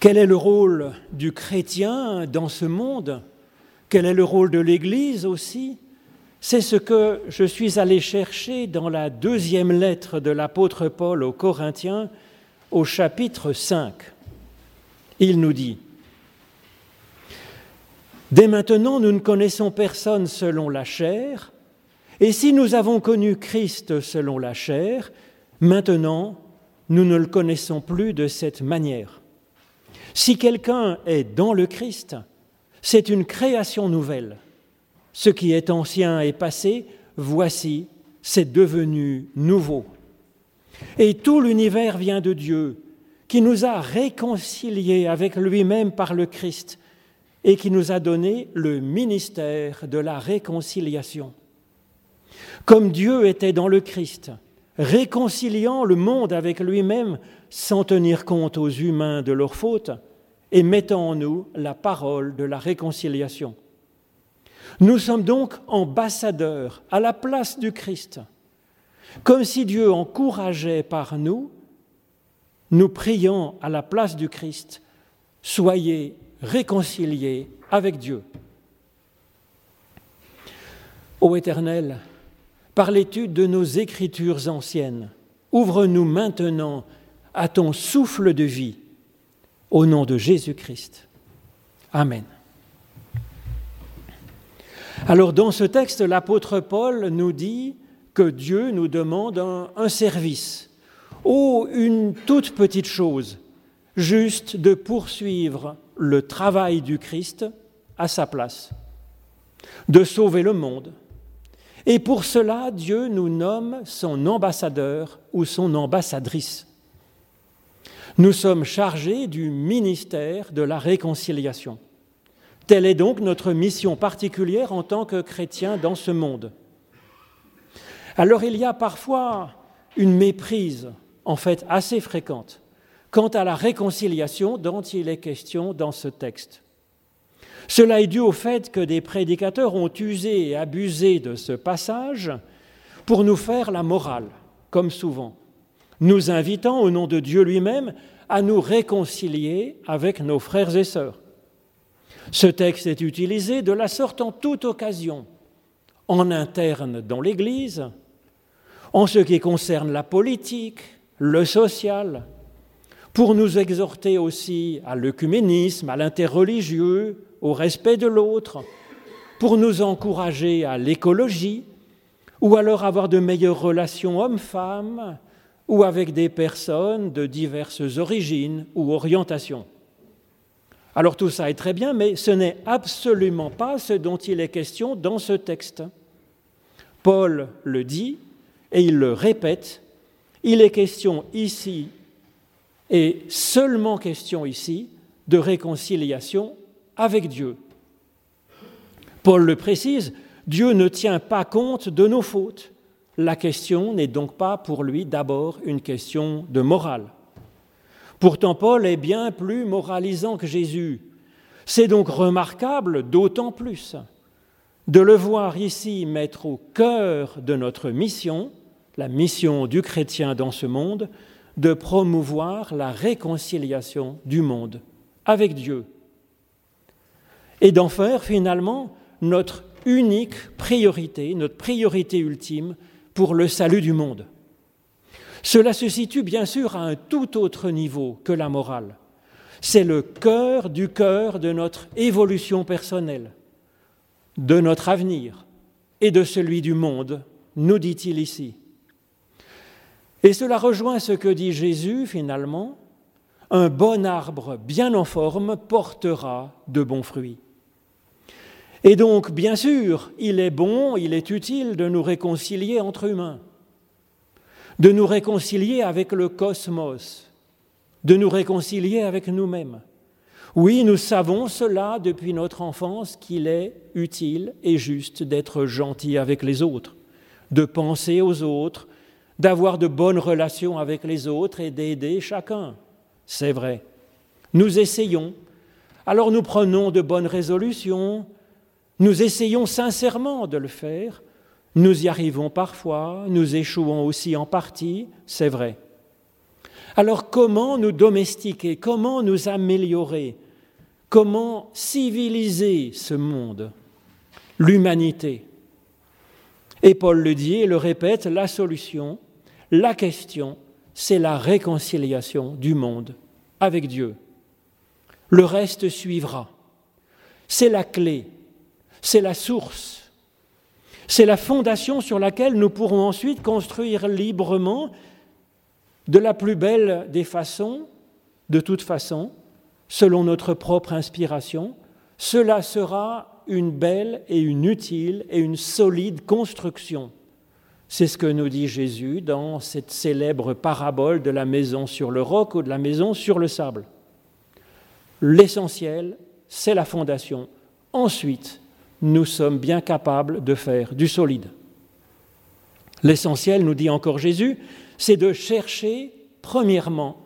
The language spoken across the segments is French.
Quel est le rôle du chrétien dans ce monde? Quel est le rôle de l'Église aussi? C'est ce que je suis allé chercher dans la deuxième lettre de l'apôtre Paul aux Corinthiens au chapitre 5. Il nous dit, Dès maintenant, nous ne connaissons personne selon la chair, et si nous avons connu Christ selon la chair, maintenant, nous ne le connaissons plus de cette manière. Si quelqu'un est dans le Christ, c'est une création nouvelle. Ce qui est ancien est passé, voici, c'est devenu nouveau. Et tout l'univers vient de Dieu, qui nous a réconciliés avec lui-même par le Christ et qui nous a donné le ministère de la réconciliation. Comme Dieu était dans le Christ, réconciliant le monde avec lui-même sans tenir compte aux humains de leurs fautes et mettant en nous la parole de la réconciliation. Nous sommes donc ambassadeurs à la place du Christ. Comme si Dieu encourageait par nous, nous prions à la place du Christ, soyez réconciliés avec Dieu. Ô Éternel, par l'étude de nos écritures anciennes, ouvre-nous maintenant à ton souffle de vie, au nom de Jésus-Christ. Amen. Alors dans ce texte, l'apôtre Paul nous dit que Dieu nous demande un, service, ou une toute petite chose, juste de poursuivre le travail du Christ à sa place, de sauver le monde. Et pour cela, Dieu nous nomme son ambassadeur ou son ambassadrice. Nous sommes chargés du ministère de la réconciliation. Telle est donc notre mission particulière en tant que chrétiens dans ce monde. Alors il y a parfois une méprise, en fait assez fréquente, quant à la réconciliation dont il est question dans ce texte. Cela est dû au fait que des prédicateurs ont usé et abusé de ce passage pour nous faire la morale, comme souvent, nous invitant au nom de Dieu lui-même à nous réconcilier avec nos frères et sœurs. Ce texte est utilisé de la sorte en toute occasion, en interne dans l'Église, en ce qui concerne la politique, le social, pour nous exhorter aussi à l'œcuménisme, à l'interreligieux, au respect de l'autre, pour nous encourager à l'écologie, ou alors avoir de meilleures relations hommes-femmes, ou avec des personnes de diverses origines ou orientations. Alors tout ça est très bien, mais ce n'est absolument pas ce dont il est question dans ce texte. Paul le dit et il le répète, il est question ici et seulement question ici de réconciliation avec Dieu. Paul le précise, Dieu ne tient pas compte de nos fautes. La question n'est donc pas pour lui d'abord une question de morale. Pourtant, Paul est bien plus moralisant que Jésus. C'est donc remarquable d'autant plus de le voir ici mettre au cœur de notre mission, la mission du chrétien dans ce monde, de promouvoir la réconciliation du monde avec Dieu et d'en faire finalement notre unique priorité, notre priorité ultime pour le salut du monde. Cela se situe bien sûr à un tout autre niveau que la morale. C'est le cœur du cœur de notre évolution personnelle, de notre avenir et de celui du monde, nous dit-il ici. Et cela rejoint ce que dit Jésus finalement, un bon arbre bien en forme portera de bons fruits. Et donc, bien sûr, il est bon, il est utile de nous réconcilier entre humains, de nous réconcilier avec le cosmos, de nous réconcilier avec nous-mêmes. Oui, nous savons cela depuis notre enfance qu'il est utile et juste d'être gentil avec les autres, de penser aux autres, d'avoir de bonnes relations avec les autres et d'aider chacun. C'est vrai. Nous essayons. Alors nous prenons de bonnes résolutions, nous essayons sincèrement de le faire, nous y arrivons parfois, nous échouons aussi en partie, c'est vrai. Alors comment nous domestiquer, comment nous améliorer, comment civiliser ce monde, l'humanité? Et Paul le dit et le répète, la solution, la question, c'est la réconciliation du monde avec Dieu. Le reste suivra. C'est la clé, c'est la source, c'est la fondation sur laquelle nous pourrons ensuite construire librement, de la plus belle des façons, de toute façon, selon notre propre inspiration. Cela sera une belle et une utile et une solide construction c'est ce que nous dit Jésus dans cette célèbre parabole de la maison sur le roc ou de la maison sur le sable. L'essentiel, c'est la fondation. Ensuite, nous sommes bien capables de faire du solide. L'essentiel, nous dit encore Jésus, c'est de chercher, premièrement,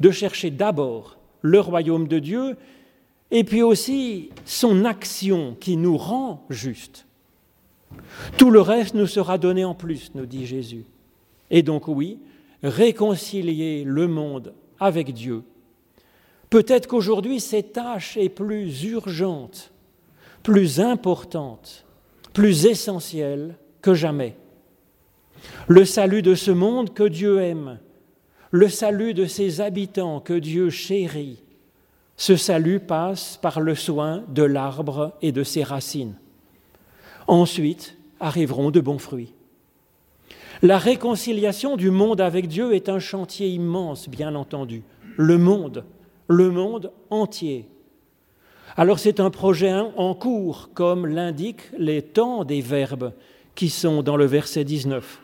de chercher d'abord le royaume de Dieu et puis aussi son action qui nous rend justes. Tout le reste nous sera donné en plus, nous dit Jésus. Et donc oui, réconcilier le monde avec Dieu. Peut-être qu'aujourd'hui, cette tâche est plus urgente, plus importante, plus essentielle que jamais. Le salut de ce monde que Dieu aime, le salut de ses habitants que Dieu chérit, ce salut passe par le soin de l'arbre et de ses racines. Ensuite arriveront de bons fruits. La réconciliation du monde avec Dieu est un chantier immense, bien entendu. Le monde, le monde entier. Alors c'est un projet en cours, comme l'indiquent les temps des verbes qui sont dans le verset 19.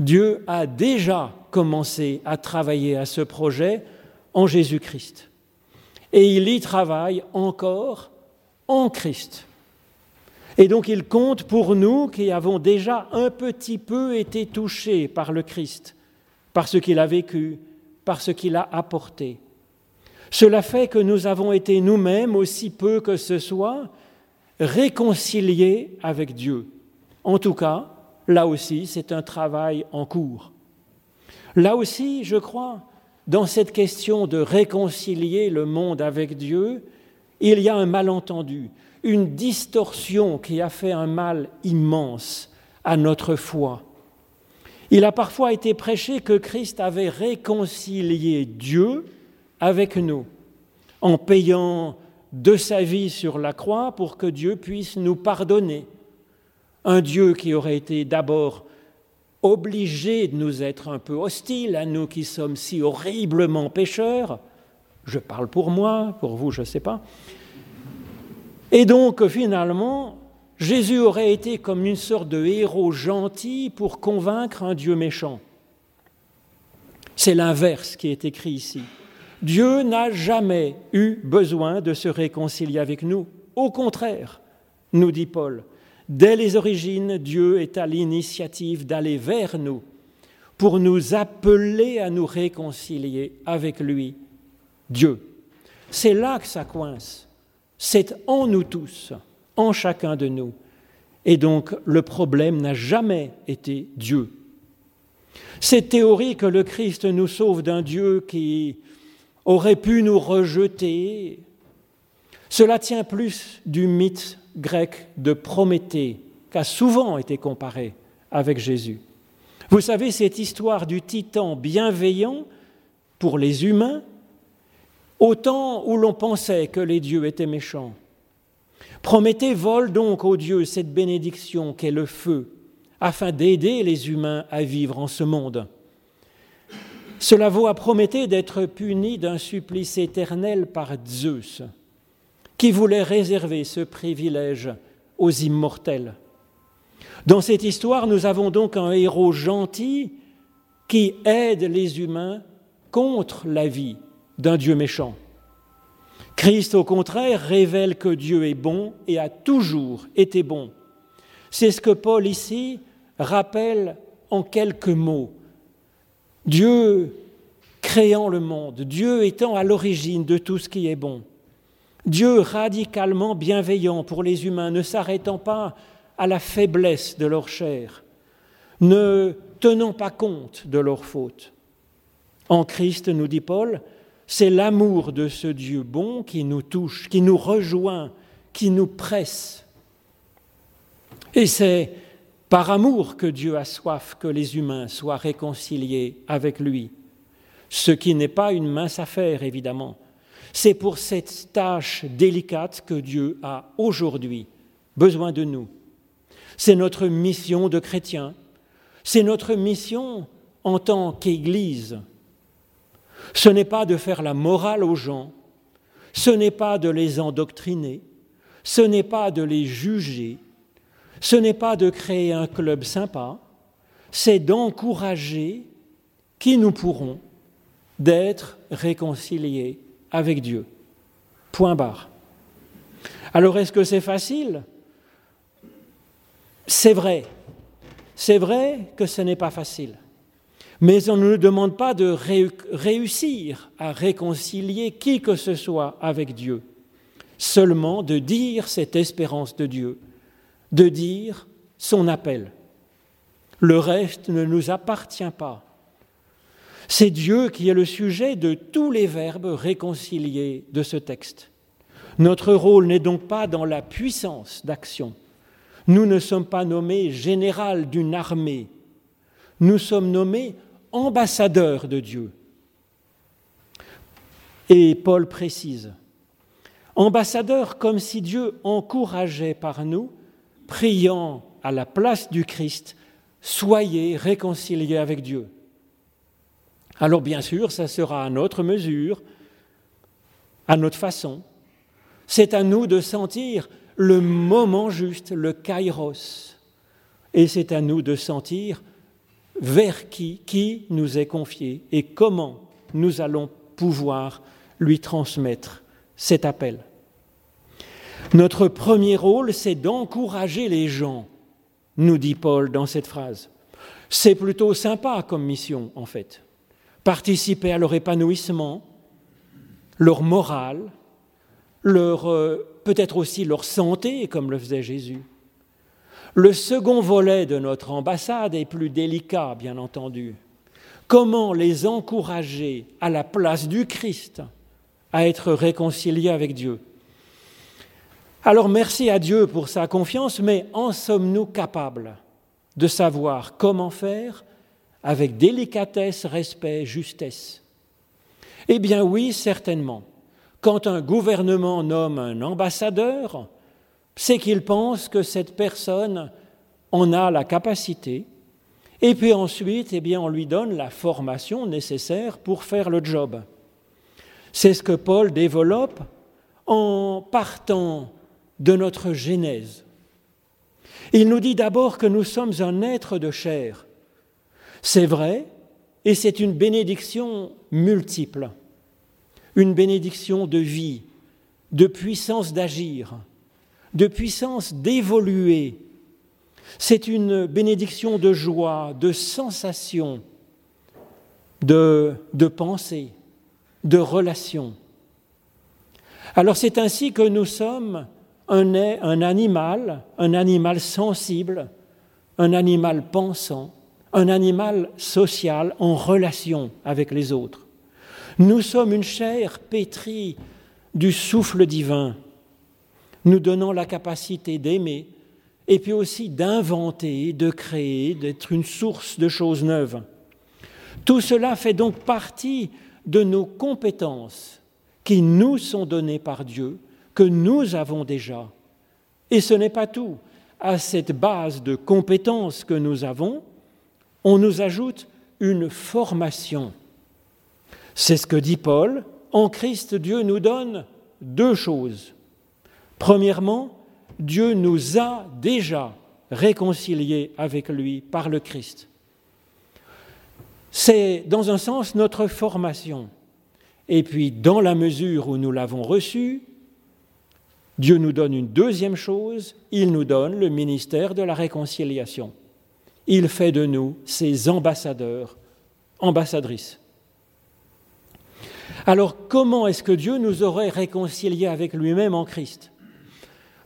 Dieu a déjà commencé à travailler à ce projet en Jésus-Christ. Et il y travaille encore en Christ. Et donc il compte pour nous qui avons déjà un petit peu été touchés par le Christ, par ce qu'il a vécu, par ce qu'il a apporté. Cela fait que nous avons été nous-mêmes, aussi peu que ce soit, réconciliés avec Dieu. En tout cas, là aussi, c'est un travail en cours. Là aussi, je crois, dans cette question de réconcilier le monde avec Dieu, il y a un malentendu une distorsion qui a fait un mal immense à notre foi. Il a parfois été prêché que Christ avait réconcilié Dieu avec nous en payant de sa vie sur la croix pour que Dieu puisse nous pardonner. Un Dieu qui aurait été d'abord obligé de nous être un peu hostile à nous qui sommes si horriblement pécheurs. Je parle pour moi, pour vous, je ne sais pas. Et donc, finalement, Jésus aurait été comme une sorte de héros gentil pour convaincre un Dieu méchant. C'est l'inverse qui est écrit ici. Dieu n'a jamais eu besoin de se réconcilier avec nous. Au contraire, nous dit Paul, dès les origines, Dieu est à l'initiative d'aller vers nous pour nous appeler à nous réconcilier avec lui, Dieu. C'est là que ça coince. C'est en nous tous, en chacun de nous. Et donc le problème n'a jamais été Dieu. Cette théorie que le Christ nous sauve d'un Dieu qui aurait pu nous rejeter, cela tient plus du mythe grec de Prométhée, qui a souvent été comparé avec Jésus. Vous savez, cette histoire du titan bienveillant pour les humains au temps où l'on pensait que les dieux étaient méchants. Prométhée vole donc aux dieux cette bénédiction qu'est le feu, afin d'aider les humains à vivre en ce monde. Cela vaut à Prométhée d'être puni d'un supplice éternel par Zeus, qui voulait réserver ce privilège aux immortels. Dans cette histoire, nous avons donc un héros gentil qui aide les humains contre la vie d'un Dieu méchant. Christ, au contraire, révèle que Dieu est bon et a toujours été bon. C'est ce que Paul ici rappelle en quelques mots. Dieu créant le monde, Dieu étant à l'origine de tout ce qui est bon, Dieu radicalement bienveillant pour les humains, ne s'arrêtant pas à la faiblesse de leur chair, ne tenant pas compte de leurs fautes. En Christ, nous dit Paul, c'est l'amour de ce Dieu bon qui nous touche, qui nous rejoint, qui nous presse. Et c'est par amour que Dieu a soif que les humains soient réconciliés avec lui. Ce qui n'est pas une mince affaire, évidemment. C'est pour cette tâche délicate que Dieu a aujourd'hui besoin de nous. C'est notre mission de chrétien. C'est notre mission en tant qu'Église. Ce n'est pas de faire la morale aux gens, ce n'est pas de les endoctriner, ce n'est pas de les juger, ce n'est pas de créer un club sympa, c'est d'encourager qui nous pourrons d'être réconciliés avec Dieu. Point barre. Alors est-ce que c'est facile? C'est vrai. C'est vrai que ce n'est pas facile. Mais on ne nous demande pas de réussir à réconcilier qui que ce soit avec Dieu, seulement de dire cette espérance de Dieu, de dire son appel. Le reste ne nous appartient pas. C'est Dieu qui est le sujet de tous les verbes réconciliés de ce texte. Notre rôle n'est donc pas dans la puissance d'action. Nous ne sommes pas nommés général d'une armée. Nous sommes nommés ambassadeurs de Dieu. Et Paul précise, ambassadeurs comme si Dieu encourageait par nous, priant à la place du Christ, soyez réconciliés avec Dieu. Alors bien sûr, ça sera à notre mesure, à notre façon. C'est à nous de sentir le moment juste, le kairos. Et c'est à nous de sentir vers qui, qui nous est confié et comment nous allons pouvoir lui transmettre cet appel. Notre premier rôle, c'est d'encourager les gens, nous dit Paul dans cette phrase. C'est plutôt sympa comme mission, en fait participer à leur épanouissement, leur morale, leur, euh, peut-être aussi leur santé, comme le faisait Jésus. Le second volet de notre ambassade est plus délicat, bien entendu. Comment les encourager à la place du Christ à être réconciliés avec Dieu? Alors merci à Dieu pour sa confiance, mais en sommes-nous capables de savoir comment faire avec délicatesse, respect, justesse? Eh bien oui, certainement. Quand un gouvernement nomme un ambassadeur, c'est qu'il pense que cette personne en a la capacité, et puis ensuite, eh bien, on lui donne la formation nécessaire pour faire le job. C'est ce que Paul développe en partant de notre Genèse. Il nous dit d'abord que nous sommes un être de chair, c'est vrai, et c'est une bénédiction multiple, une bénédiction de vie, de puissance d'agir, de puissance d'évoluer. C'est une bénédiction de joie, de sensation, de, de pensée, de relation. Alors c'est ainsi que nous sommes un, un animal, un animal sensible, un animal pensant, un animal social en relation avec les autres. Nous sommes une chair pétrie du souffle divin, nous donnant la capacité d'aimer et puis aussi d'inventer, de créer, d'être une source de choses neuves. Tout cela fait donc partie de nos compétences qui nous sont données par Dieu, que nous avons déjà. Et ce n'est pas tout. À cette base de compétences que nous avons, on nous ajoute une formation. C'est ce que dit Paul. En Christ, Dieu nous donne deux choses. Premièrement, Dieu nous a déjà réconciliés avec lui par le Christ. C'est dans un sens notre formation. Et puis, dans la mesure où nous l'avons reçu, Dieu nous donne une deuxième chose, il nous donne le ministère de la réconciliation il fait de nous ses ambassadeurs, ambassadrices. Alors comment est-ce que Dieu nous aurait réconciliés avec lui-même en Christ?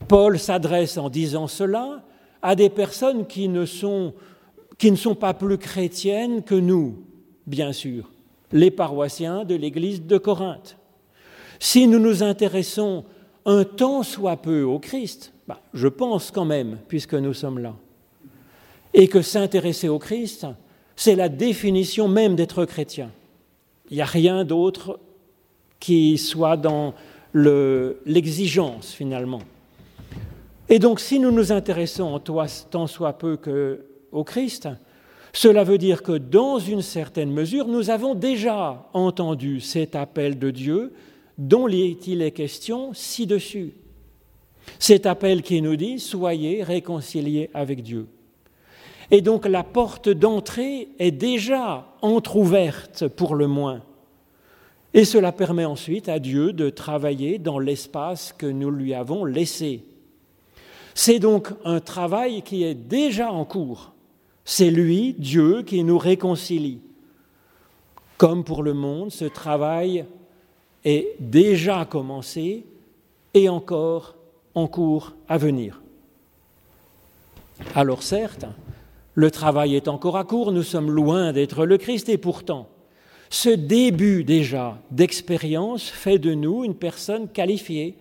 Paul s'adresse en disant cela à des personnes qui ne, sont, qui ne sont pas plus chrétiennes que nous, bien sûr. les paroissiens de l'Église de Corinthe. Si nous nous intéressons un tant soit peu au Christ, bah, je pense quand même, puisque nous sommes là, et que s'intéresser au Christ, c'est la définition même d'être chrétien. Il n'y a rien d'autre qui soit dans l'exigence finalement. Et donc si nous nous intéressons tant soit peu que au Christ, cela veut dire que dans une certaine mesure, nous avons déjà entendu cet appel de Dieu dont il est question ci-dessus. Cet appel qui nous dit Soyez réconciliés avec Dieu. Et donc la porte d'entrée est déjà entr'ouverte pour le moins. Et cela permet ensuite à Dieu de travailler dans l'espace que nous lui avons laissé. C'est donc un travail qui est déjà en cours. C'est lui, Dieu, qui nous réconcilie. Comme pour le monde, ce travail est déjà commencé et encore en cours à venir. Alors certes, le travail est encore à court, nous sommes loin d'être le Christ et pourtant, ce début déjà d'expérience fait de nous une personne qualifiée,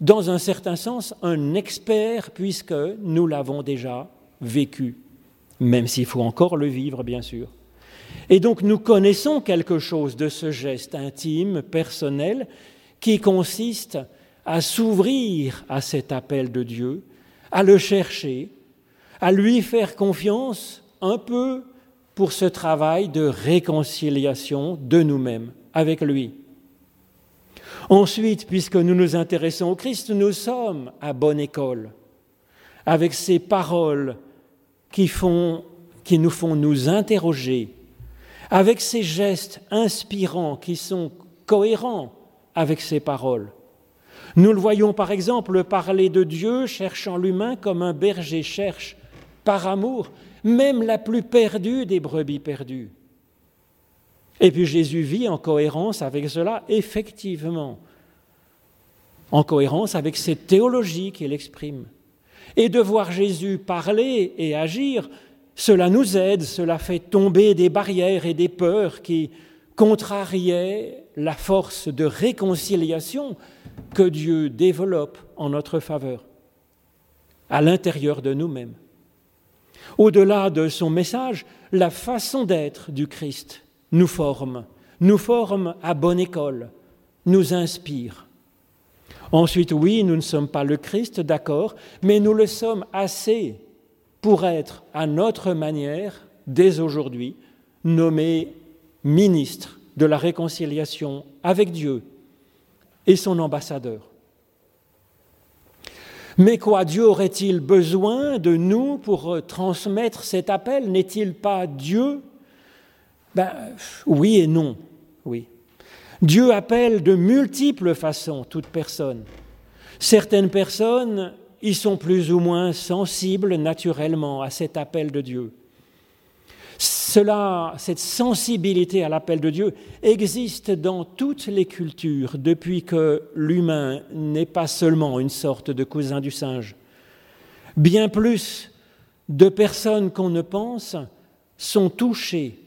dans un certain sens un expert, puisque nous l'avons déjà vécu, même s'il faut encore le vivre, bien sûr. Et donc nous connaissons quelque chose de ce geste intime, personnel, qui consiste à s'ouvrir à cet appel de Dieu, à le chercher, à lui faire confiance un peu pour ce travail de réconciliation de nous-mêmes avec lui. Ensuite, puisque nous nous intéressons au Christ, nous sommes à bonne école, avec ces paroles qui, qui nous font nous interroger, avec ces gestes inspirants qui sont cohérents avec ces paroles. Nous le voyons par exemple parler de Dieu cherchant l'humain comme un berger cherche par amour même la plus perdue des brebis perdues. Et puis Jésus vit en cohérence avec cela, effectivement, en cohérence avec cette théologie qu'il exprime. Et de voir Jésus parler et agir, cela nous aide, cela fait tomber des barrières et des peurs qui contrariaient la force de réconciliation que Dieu développe en notre faveur, à l'intérieur de nous-mêmes. Au-delà de son message, la façon d'être du Christ nous forme, nous forme à bonne école, nous inspire. Ensuite, oui, nous ne sommes pas le Christ, d'accord, mais nous le sommes assez pour être, à notre manière, dès aujourd'hui, nommé ministre de la réconciliation avec Dieu et son ambassadeur. Mais quoi, Dieu aurait-il besoin de nous pour euh, transmettre cet appel? N'est-il pas Dieu? Ben, Oui et non, oui. Dieu appelle de multiples façons toute personne. Certaines personnes y sont plus ou moins sensibles naturellement à cet appel de Dieu. Cela, cette sensibilité à l'appel de Dieu existe dans toutes les cultures depuis que l'humain n'est pas seulement une sorte de cousin du singe. Bien plus de personnes qu'on ne pense sont touchées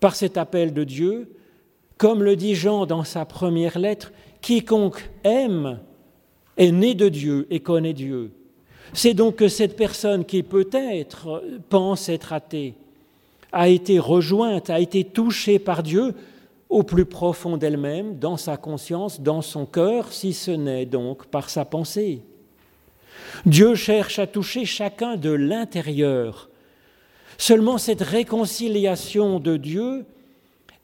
par cet appel de Dieu, comme le dit Jean dans sa première lettre, quiconque aime est né de Dieu et connaît Dieu. C'est donc que cette personne qui peut-être pense être athée, a été rejointe, a été touchée par Dieu au plus profond d'elle-même, dans sa conscience, dans son cœur, si ce n'est donc par sa pensée. Dieu cherche à toucher chacun de l'intérieur. Seulement cette réconciliation de Dieu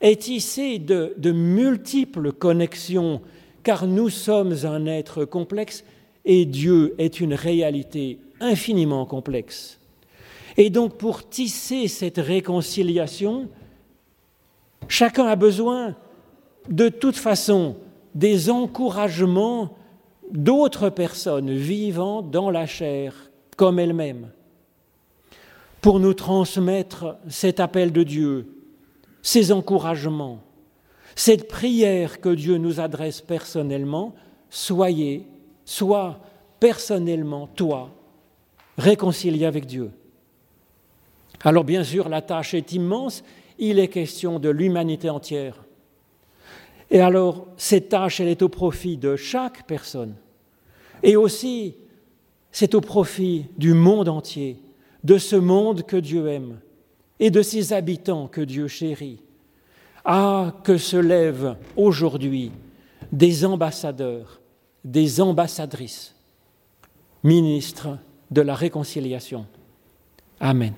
est tissée de, de multiples connexions, car nous sommes un être complexe et Dieu est une réalité infiniment complexe. Et donc pour tisser cette réconciliation, chacun a besoin de toute façon des encouragements d'autres personnes vivant dans la chair comme elles-mêmes, pour nous transmettre cet appel de Dieu, ces encouragements, cette prière que Dieu nous adresse personnellement, soyez, sois personnellement, toi, réconcilié avec Dieu. Alors bien sûr, la tâche est immense, il est question de l'humanité entière. Et alors, cette tâche, elle est au profit de chaque personne. Et aussi, c'est au profit du monde entier, de ce monde que Dieu aime et de ses habitants que Dieu chérit. Ah, que se lèvent aujourd'hui des ambassadeurs, des ambassadrices, ministres de la réconciliation. Amen.